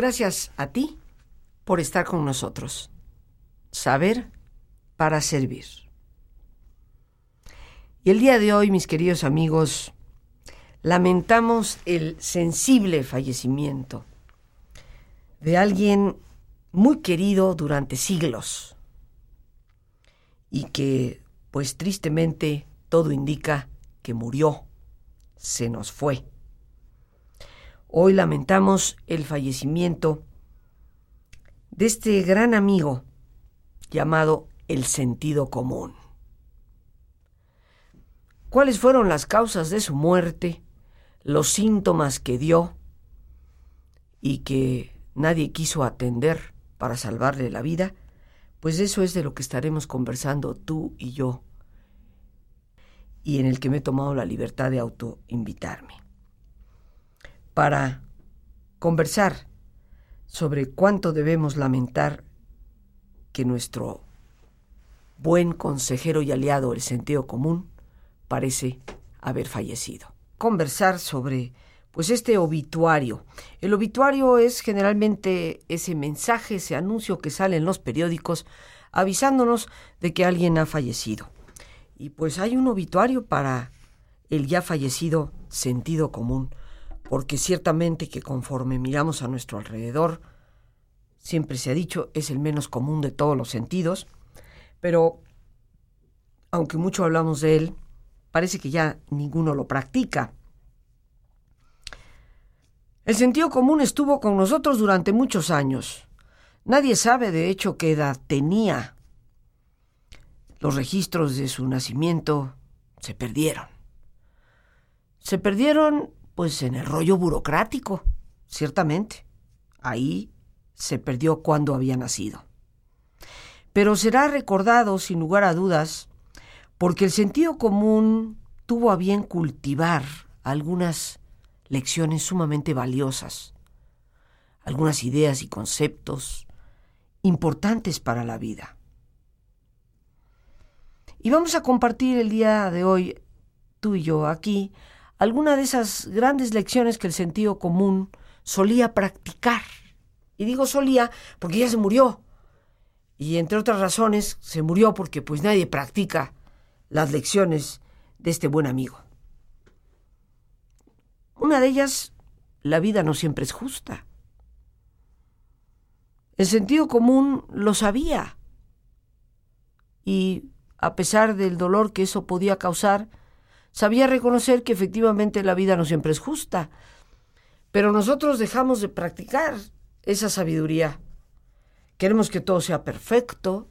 Gracias a ti por estar con nosotros. Saber para servir. Y el día de hoy, mis queridos amigos, lamentamos el sensible fallecimiento de alguien muy querido durante siglos y que, pues tristemente, todo indica que murió, se nos fue. Hoy lamentamos el fallecimiento de este gran amigo llamado el sentido común. ¿Cuáles fueron las causas de su muerte? Los síntomas que dio y que nadie quiso atender para salvarle la vida, pues eso es de lo que estaremos conversando tú y yo, y en el que me he tomado la libertad de autoinvitarme para conversar sobre cuánto debemos lamentar que nuestro buen consejero y aliado, el sentido común, parece haber fallecido. Conversar sobre pues este obituario. El obituario es generalmente ese mensaje, ese anuncio que sale en los periódicos avisándonos de que alguien ha fallecido. Y pues hay un obituario para el ya fallecido sentido común porque ciertamente que conforme miramos a nuestro alrededor, siempre se ha dicho, es el menos común de todos los sentidos, pero aunque mucho hablamos de él, parece que ya ninguno lo practica. El sentido común estuvo con nosotros durante muchos años. Nadie sabe de hecho qué edad tenía. Los registros de su nacimiento se perdieron. Se perdieron pues en el rollo burocrático, ciertamente. Ahí se perdió cuando había nacido. Pero será recordado, sin lugar a dudas, porque el sentido común tuvo a bien cultivar algunas lecciones sumamente valiosas, algunas ideas y conceptos importantes para la vida. Y vamos a compartir el día de hoy, tú y yo, aquí, alguna de esas grandes lecciones que el sentido común solía practicar. Y digo solía porque ya se murió. Y entre otras razones, se murió porque pues nadie practica las lecciones de este buen amigo. Una de ellas, la vida no siempre es justa. El sentido común lo sabía. Y a pesar del dolor que eso podía causar, sabía reconocer que efectivamente la vida no siempre es justa, pero nosotros dejamos de practicar esa sabiduría. Queremos que todo sea perfecto,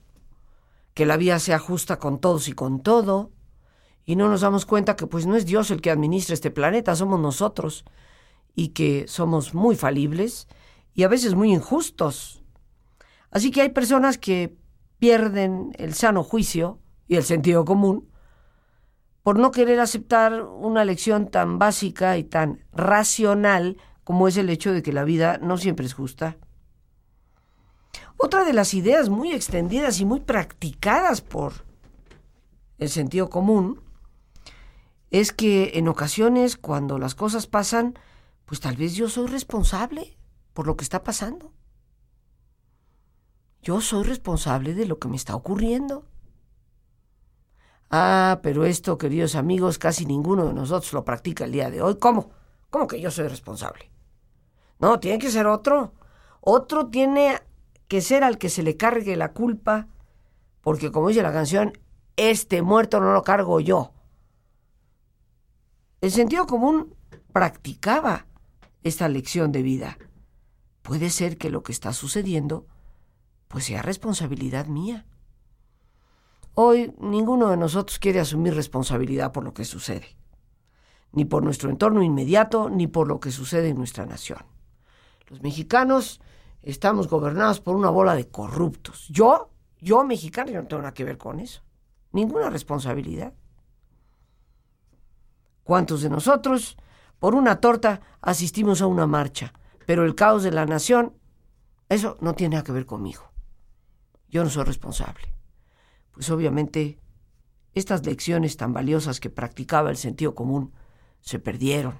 que la vida sea justa con todos y con todo, y no nos damos cuenta que pues no es Dios el que administra este planeta, somos nosotros, y que somos muy falibles y a veces muy injustos. Así que hay personas que pierden el sano juicio y el sentido común por no querer aceptar una lección tan básica y tan racional como es el hecho de que la vida no siempre es justa. Otra de las ideas muy extendidas y muy practicadas por el sentido común es que en ocasiones cuando las cosas pasan, pues tal vez yo soy responsable por lo que está pasando. Yo soy responsable de lo que me está ocurriendo. Ah, pero esto, queridos amigos, casi ninguno de nosotros lo practica el día de hoy. ¿Cómo? ¿Cómo que yo soy responsable? No, tiene que ser otro. Otro tiene que ser al que se le cargue la culpa, porque como dice la canción, este muerto no lo cargo yo. El sentido común practicaba esta lección de vida. Puede ser que lo que está sucediendo pues sea responsabilidad mía. Hoy ninguno de nosotros quiere asumir responsabilidad por lo que sucede, ni por nuestro entorno inmediato, ni por lo que sucede en nuestra nación. Los mexicanos estamos gobernados por una bola de corruptos. Yo, yo mexicano, yo no tengo nada que ver con eso. Ninguna responsabilidad. ¿Cuántos de nosotros, por una torta, asistimos a una marcha? Pero el caos de la nación, eso no tiene nada que ver conmigo. Yo no soy responsable pues obviamente estas lecciones tan valiosas que practicaba el sentido común se perdieron.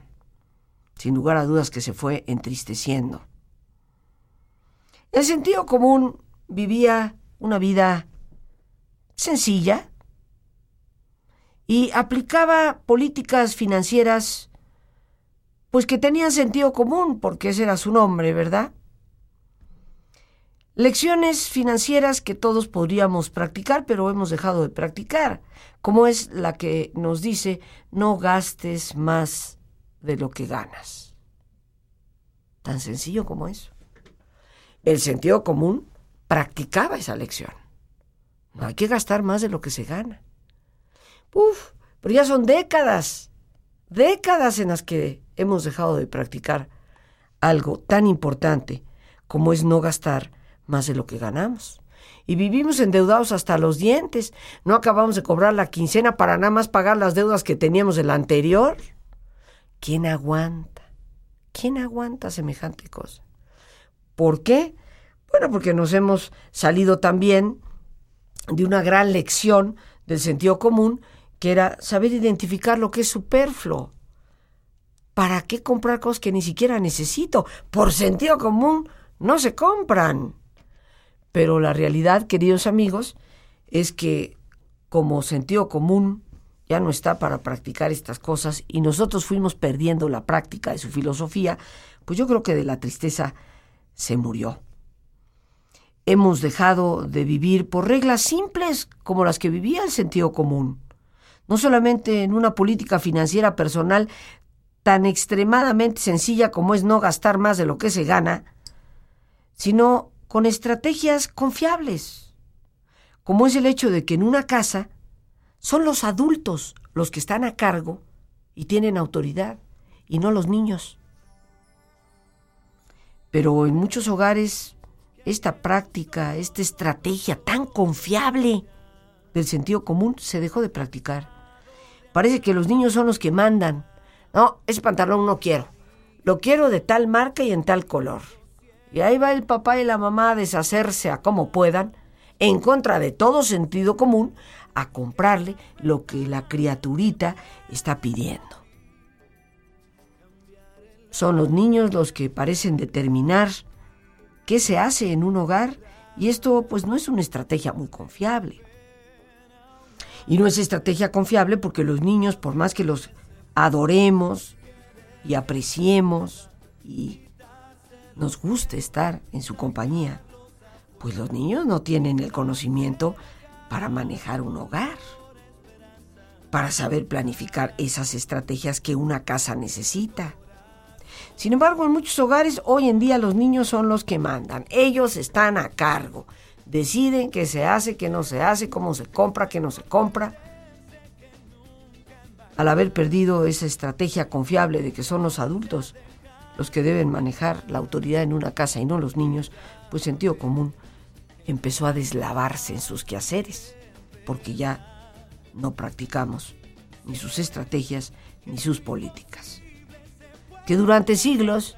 Sin lugar a dudas que se fue entristeciendo. El sentido común vivía una vida sencilla y aplicaba políticas financieras pues que tenían sentido común, porque ese era su nombre, ¿verdad? Lecciones financieras que todos podríamos practicar, pero hemos dejado de practicar, como es la que nos dice no gastes más de lo que ganas. Tan sencillo como eso. El sentido común practicaba esa lección. No hay que gastar más de lo que se gana. Uf, pero ya son décadas, décadas en las que hemos dejado de practicar algo tan importante como es no gastar más de lo que ganamos. Y vivimos endeudados hasta los dientes. No acabamos de cobrar la quincena para nada más pagar las deudas que teníamos del anterior. ¿Quién aguanta? ¿Quién aguanta semejante cosa? ¿Por qué? Bueno, porque nos hemos salido también de una gran lección del sentido común, que era saber identificar lo que es superfluo. ¿Para qué comprar cosas que ni siquiera necesito? Por sentido común no se compran. Pero la realidad, queridos amigos, es que como sentido común ya no está para practicar estas cosas y nosotros fuimos perdiendo la práctica de su filosofía, pues yo creo que de la tristeza se murió. Hemos dejado de vivir por reglas simples como las que vivía el sentido común, no solamente en una política financiera personal tan extremadamente sencilla como es no gastar más de lo que se gana, sino con estrategias confiables, como es el hecho de que en una casa son los adultos los que están a cargo y tienen autoridad, y no los niños. Pero en muchos hogares esta práctica, esta estrategia tan confiable del sentido común se dejó de practicar. Parece que los niños son los que mandan. No, ese pantalón no quiero. Lo quiero de tal marca y en tal color. Y ahí va el papá y la mamá a deshacerse a como puedan, en contra de todo sentido común, a comprarle lo que la criaturita está pidiendo. Son los niños los que parecen determinar qué se hace en un hogar y esto pues no es una estrategia muy confiable. Y no es estrategia confiable porque los niños, por más que los adoremos y apreciemos y nos guste estar en su compañía, pues los niños no tienen el conocimiento para manejar un hogar, para saber planificar esas estrategias que una casa necesita. Sin embargo, en muchos hogares hoy en día los niños son los que mandan. Ellos están a cargo. Deciden qué se hace, qué no se hace, cómo se compra, qué no se compra. Al haber perdido esa estrategia confiable de que son los adultos los que deben manejar la autoridad en una casa y no los niños, pues sentido común empezó a deslavarse en sus quehaceres, porque ya no practicamos ni sus estrategias ni sus políticas, que durante siglos,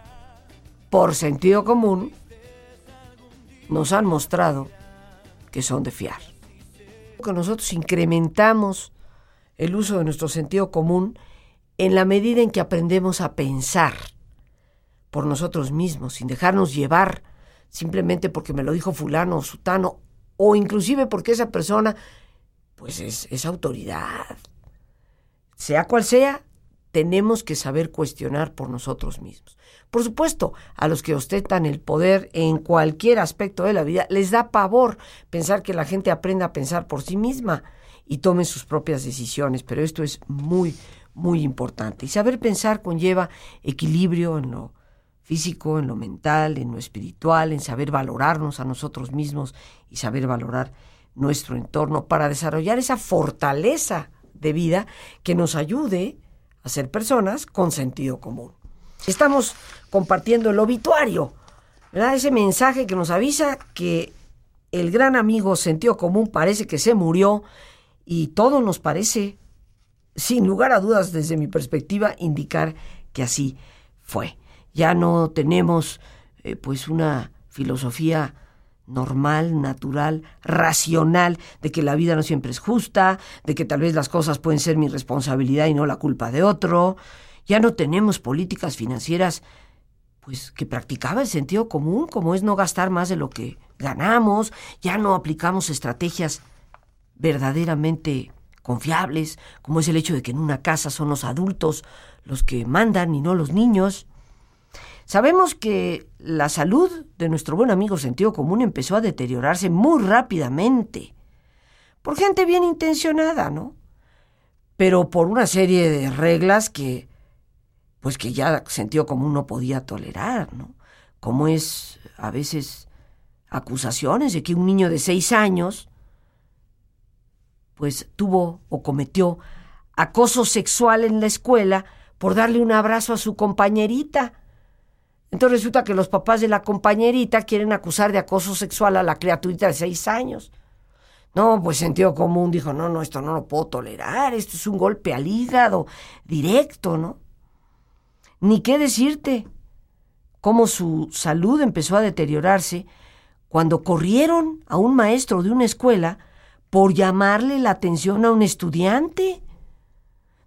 por sentido común, nos han mostrado que son de fiar. Que nosotros incrementamos el uso de nuestro sentido común en la medida en que aprendemos a pensar por nosotros mismos, sin dejarnos llevar simplemente porque me lo dijo fulano o sutano, o inclusive porque esa persona, pues es, es autoridad. Sea cual sea, tenemos que saber cuestionar por nosotros mismos. Por supuesto, a los que ostentan el poder en cualquier aspecto de la vida, les da pavor pensar que la gente aprenda a pensar por sí misma y tome sus propias decisiones, pero esto es muy, muy importante. Y saber pensar conlleva equilibrio en lo físico, en lo mental, en lo espiritual, en saber valorarnos a nosotros mismos y saber valorar nuestro entorno para desarrollar esa fortaleza de vida que nos ayude a ser personas con sentido común. Estamos compartiendo el obituario, ¿verdad? ese mensaje que nos avisa que el gran amigo sentido común parece que se murió y todo nos parece, sin lugar a dudas desde mi perspectiva, indicar que así fue ya no tenemos eh, pues una filosofía normal, natural, racional, de que la vida no siempre es justa, de que tal vez las cosas pueden ser mi responsabilidad y no la culpa de otro. Ya no tenemos políticas financieras pues que practicaba el sentido común, como es no gastar más de lo que ganamos, ya no aplicamos estrategias verdaderamente confiables, como es el hecho de que en una casa son los adultos los que mandan y no los niños. Sabemos que la salud de nuestro buen amigo sentido común empezó a deteriorarse muy rápidamente por gente bien intencionada, ¿no? Pero por una serie de reglas que, pues que ya sentido común no podía tolerar, ¿no? Como es a veces acusaciones de que un niño de seis años, pues tuvo o cometió acoso sexual en la escuela por darle un abrazo a su compañerita. Entonces resulta que los papás de la compañerita quieren acusar de acoso sexual a la criaturita de seis años. No, pues sentido común dijo, no, no, esto no lo puedo tolerar, esto es un golpe al hígado directo, ¿no? Ni qué decirte cómo su salud empezó a deteriorarse cuando corrieron a un maestro de una escuela por llamarle la atención a un estudiante.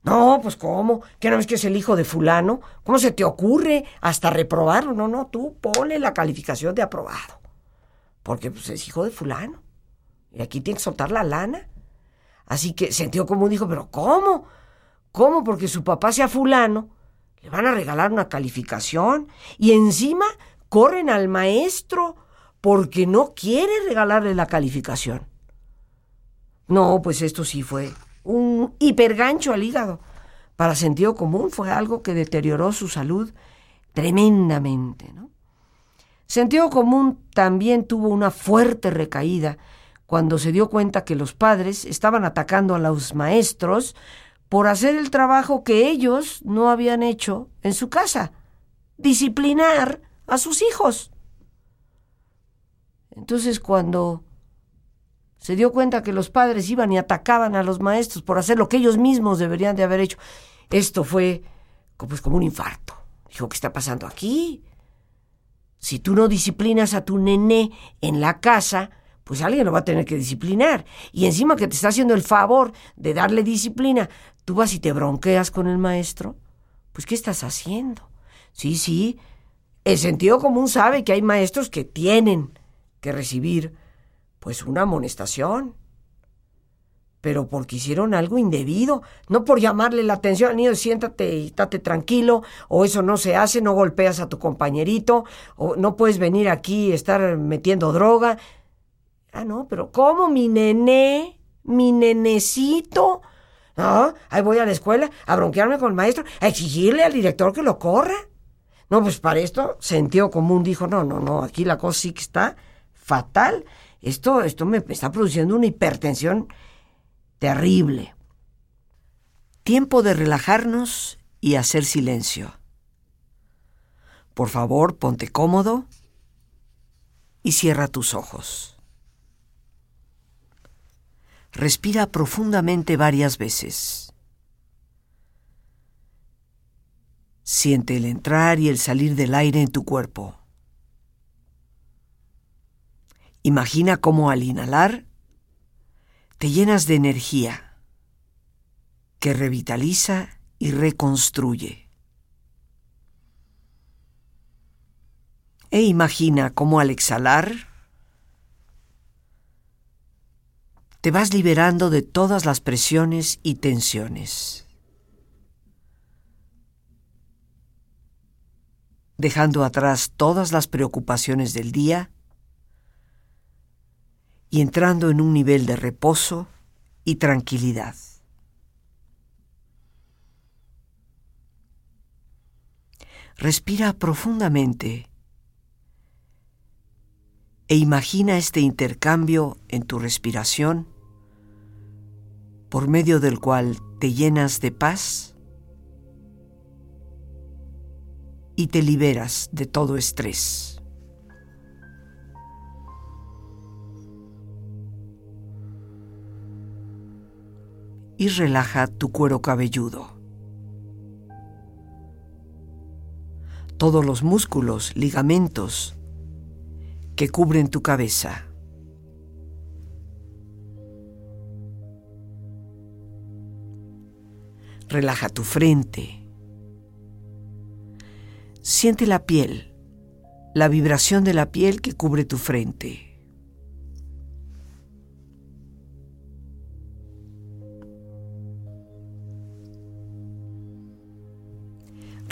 No, pues ¿cómo? ¿Qué no ves que es el hijo de fulano? ¿Cómo se te ocurre hasta reprobarlo? No, no, tú ponle la calificación de aprobado. Porque pues, es hijo de fulano. Y aquí tiene que soltar la lana. Así que sentió como dijo, pero ¿cómo? ¿Cómo? Porque su papá sea fulano, le van a regalar una calificación y encima corren al maestro porque no quiere regalarle la calificación. No, pues esto sí fue un hipergancho al hígado. Para sentido común fue algo que deterioró su salud tremendamente. ¿no? Sentido común también tuvo una fuerte recaída cuando se dio cuenta que los padres estaban atacando a los maestros por hacer el trabajo que ellos no habían hecho en su casa, disciplinar a sus hijos. Entonces cuando se dio cuenta que los padres iban y atacaban a los maestros por hacer lo que ellos mismos deberían de haber hecho, esto fue pues, como un infarto. Dijo, ¿qué está pasando aquí? Si tú no disciplinas a tu nené en la casa, pues alguien lo va a tener que disciplinar. Y encima que te está haciendo el favor de darle disciplina, tú vas y te bronqueas con el maestro. Pues ¿qué estás haciendo? Sí, sí, el sentido común sabe que hay maestros que tienen que recibir pues una amonestación. Pero porque hicieron algo indebido, no por llamarle la atención al niño, siéntate y estate tranquilo, o eso no se hace, no golpeas a tu compañerito, o no puedes venir aquí y estar metiendo droga. Ah, no, pero ¿cómo mi nené? ¿Mi nenecito? No, ahí voy a la escuela a bronquearme con el maestro, a exigirle al director que lo corra. No, pues para esto, sentido común dijo, no, no, no, aquí la cosa sí que está fatal. Esto, esto me está produciendo una hipertensión terrible. Tiempo de relajarnos y hacer silencio. Por favor, ponte cómodo y cierra tus ojos. Respira profundamente varias veces. Siente el entrar y el salir del aire en tu cuerpo. Imagina cómo al inhalar te llenas de energía que revitaliza y reconstruye. E imagina cómo al exhalar te vas liberando de todas las presiones y tensiones, dejando atrás todas las preocupaciones del día y entrando en un nivel de reposo y tranquilidad. Respira profundamente e imagina este intercambio en tu respiración por medio del cual te llenas de paz y te liberas de todo estrés. Y relaja tu cuero cabelludo. Todos los músculos, ligamentos que cubren tu cabeza. Relaja tu frente. Siente la piel, la vibración de la piel que cubre tu frente.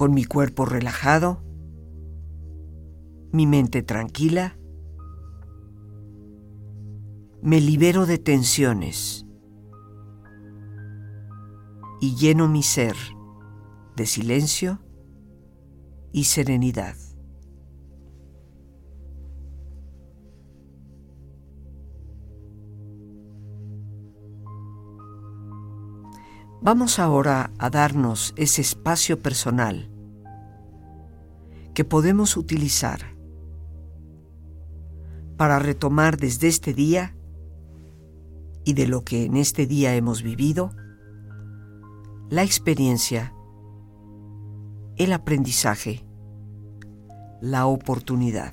Con mi cuerpo relajado, mi mente tranquila, me libero de tensiones y lleno mi ser de silencio y serenidad. Vamos ahora a darnos ese espacio personal que podemos utilizar para retomar desde este día y de lo que en este día hemos vivido, la experiencia, el aprendizaje, la oportunidad.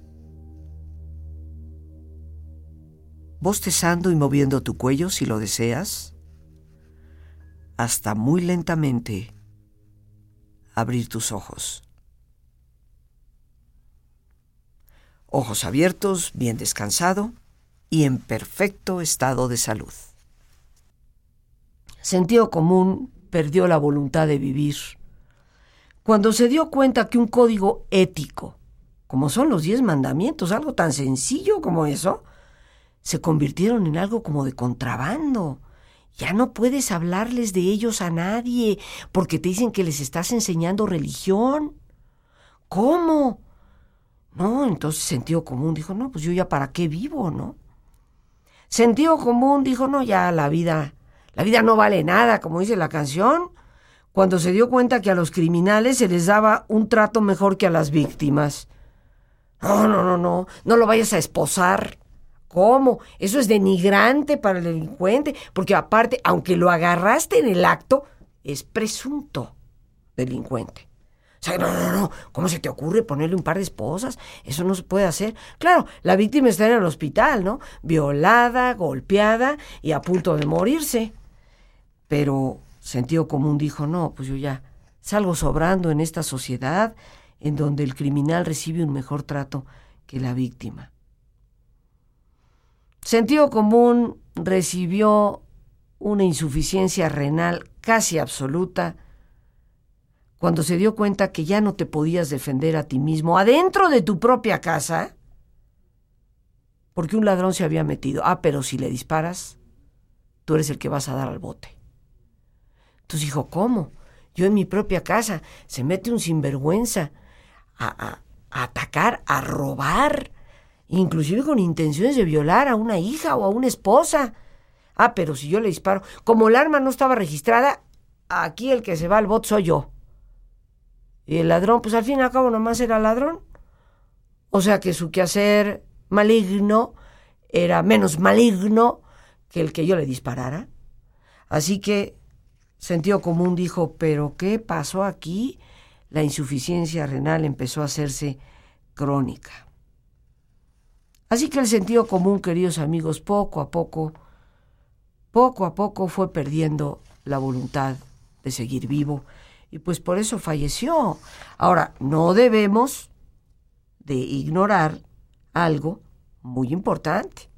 bostezando y moviendo tu cuello si lo deseas, hasta muy lentamente abrir tus ojos. Ojos abiertos, bien descansado y en perfecto estado de salud. Sentido común perdió la voluntad de vivir. Cuando se dio cuenta que un código ético, como son los diez mandamientos, algo tan sencillo como eso, se convirtieron en algo como de contrabando. Ya no puedes hablarles de ellos a nadie porque te dicen que les estás enseñando religión. ¿Cómo? No, entonces sentido común dijo, no, pues yo ya para qué vivo, ¿no? Sentido común dijo, no, ya la vida, la vida no vale nada, como dice la canción, cuando se dio cuenta que a los criminales se les daba un trato mejor que a las víctimas. No, no, no, no, no lo vayas a esposar. ¿Cómo? Eso es denigrante para el delincuente, porque aparte, aunque lo agarraste en el acto, es presunto delincuente. O sea, no, no, no, ¿cómo se te ocurre ponerle un par de esposas? Eso no se puede hacer. Claro, la víctima está en el hospital, ¿no? Violada, golpeada y a punto de morirse. Pero sentido común dijo, no, pues yo ya salgo sobrando en esta sociedad en donde el criminal recibe un mejor trato que la víctima. Sentido común recibió una insuficiencia renal casi absoluta cuando se dio cuenta que ya no te podías defender a ti mismo adentro de tu propia casa porque un ladrón se había metido. Ah, pero si le disparas, tú eres el que vas a dar al bote. Entonces dijo, ¿cómo? Yo en mi propia casa se mete un sinvergüenza a, a atacar, a robar inclusive con intenciones de violar a una hija o a una esposa. Ah, pero si yo le disparo, como el arma no estaba registrada, aquí el que se va al bot soy yo. Y el ladrón, pues al fin y al cabo nomás era ladrón. O sea que su quehacer maligno era menos maligno que el que yo le disparara. Así que sentido común dijo, pero ¿qué pasó aquí? La insuficiencia renal empezó a hacerse crónica. Así que el sentido común, queridos amigos, poco a poco, poco a poco fue perdiendo la voluntad de seguir vivo y pues por eso falleció. Ahora, no debemos de ignorar algo muy importante.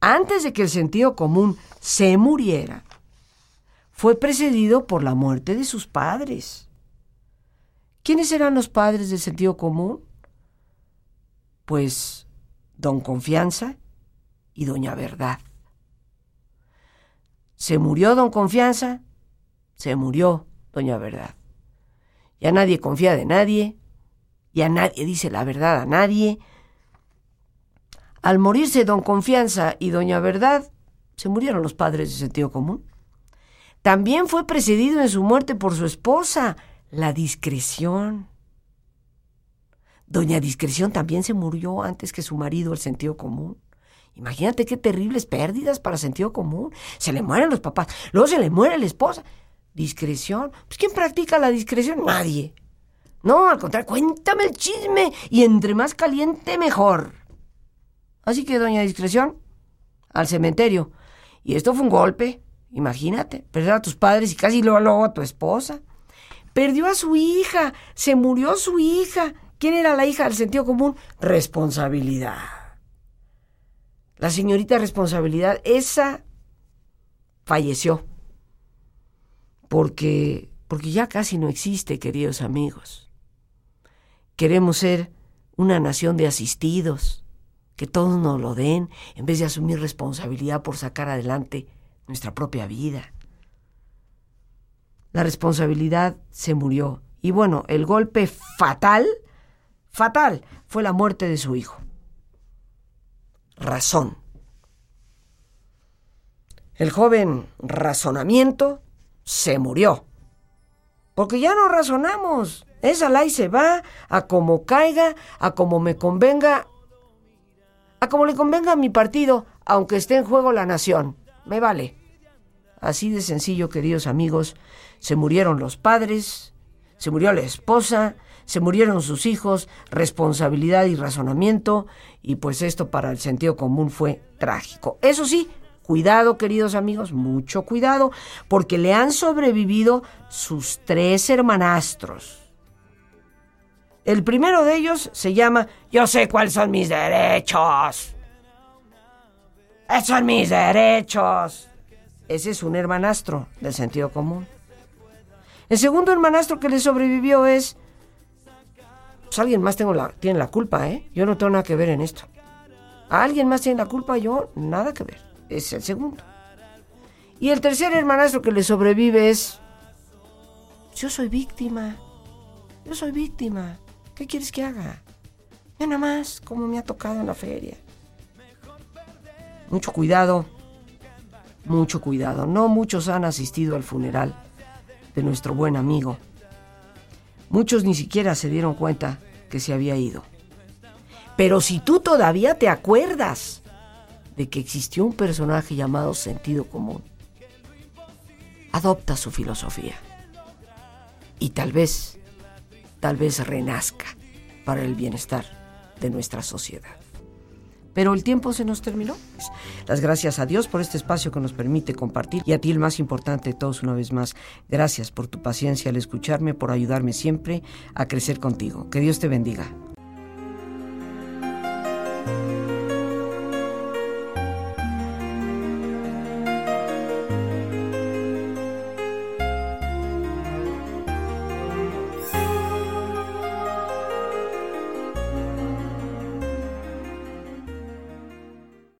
Antes de que el sentido común se muriera, fue precedido por la muerte de sus padres. ¿Quiénes eran los padres del sentido común? Pues don Confianza y doña Verdad. Se murió don Confianza, se murió doña Verdad. Ya nadie confía de nadie, ya nadie dice la verdad a nadie. Al morirse don Confianza y doña Verdad, se murieron los padres de sentido común. También fue precedido en su muerte por su esposa, la discreción. Doña Discreción también se murió antes que su marido, el sentido común. Imagínate qué terribles pérdidas para sentido común. Se le mueren los papás, luego se le muere la esposa. Discreción. Pues ¿quién practica la discreción? Nadie. No, al contrario, cuéntame el chisme y entre más caliente mejor. Así que doña Discreción, al cementerio. Y esto fue un golpe. Imagínate, perder a tus padres y casi luego, luego a tu esposa. Perdió a su hija, se murió su hija ¿Quién era la hija del sentido común? Responsabilidad. La señorita responsabilidad, esa falleció. Porque, porque ya casi no existe, queridos amigos. Queremos ser una nación de asistidos, que todos nos lo den, en vez de asumir responsabilidad por sacar adelante nuestra propia vida. La responsabilidad se murió. Y bueno, el golpe fatal fatal fue la muerte de su hijo. Razón. El joven razonamiento se murió. Porque ya no razonamos. Esa ley se va a como caiga, a como me convenga, a como le convenga a mi partido, aunque esté en juego la nación. Me vale. Así de sencillo, queridos amigos, se murieron los padres, se murió la esposa, se murieron sus hijos, responsabilidad y razonamiento, y pues esto para el sentido común fue trágico. Eso sí, Cuidado, queridos amigos, mucho cuidado, porque le han sobrevivido sus tres hermanastros. El primero de ellos se llama Yo sé cuáles son mis derechos. Esos son mis derechos. Ese es un hermanastro del sentido común. El segundo hermanastro que le sobrevivió es... Pues alguien más tiene la culpa, ¿eh? Yo no tengo nada que ver en esto. Alguien más tiene la culpa, yo nada que ver. Es el segundo. Y el tercer hermanastro que le sobrevive es... Yo soy víctima. Yo soy víctima. ¿Qué quieres que haga? Ya nada más, como me ha tocado en la feria. Mucho cuidado, mucho cuidado. No muchos han asistido al funeral de nuestro buen amigo. Muchos ni siquiera se dieron cuenta que se había ido. Pero si tú todavía te acuerdas de que existió un personaje llamado sentido común, adopta su filosofía. Y tal vez, tal vez renazca para el bienestar de nuestra sociedad. Pero el tiempo se nos terminó. Las gracias a Dios por este espacio que nos permite compartir y a ti el más importante de todos una vez más. Gracias por tu paciencia al escucharme, por ayudarme siempre a crecer contigo. Que Dios te bendiga.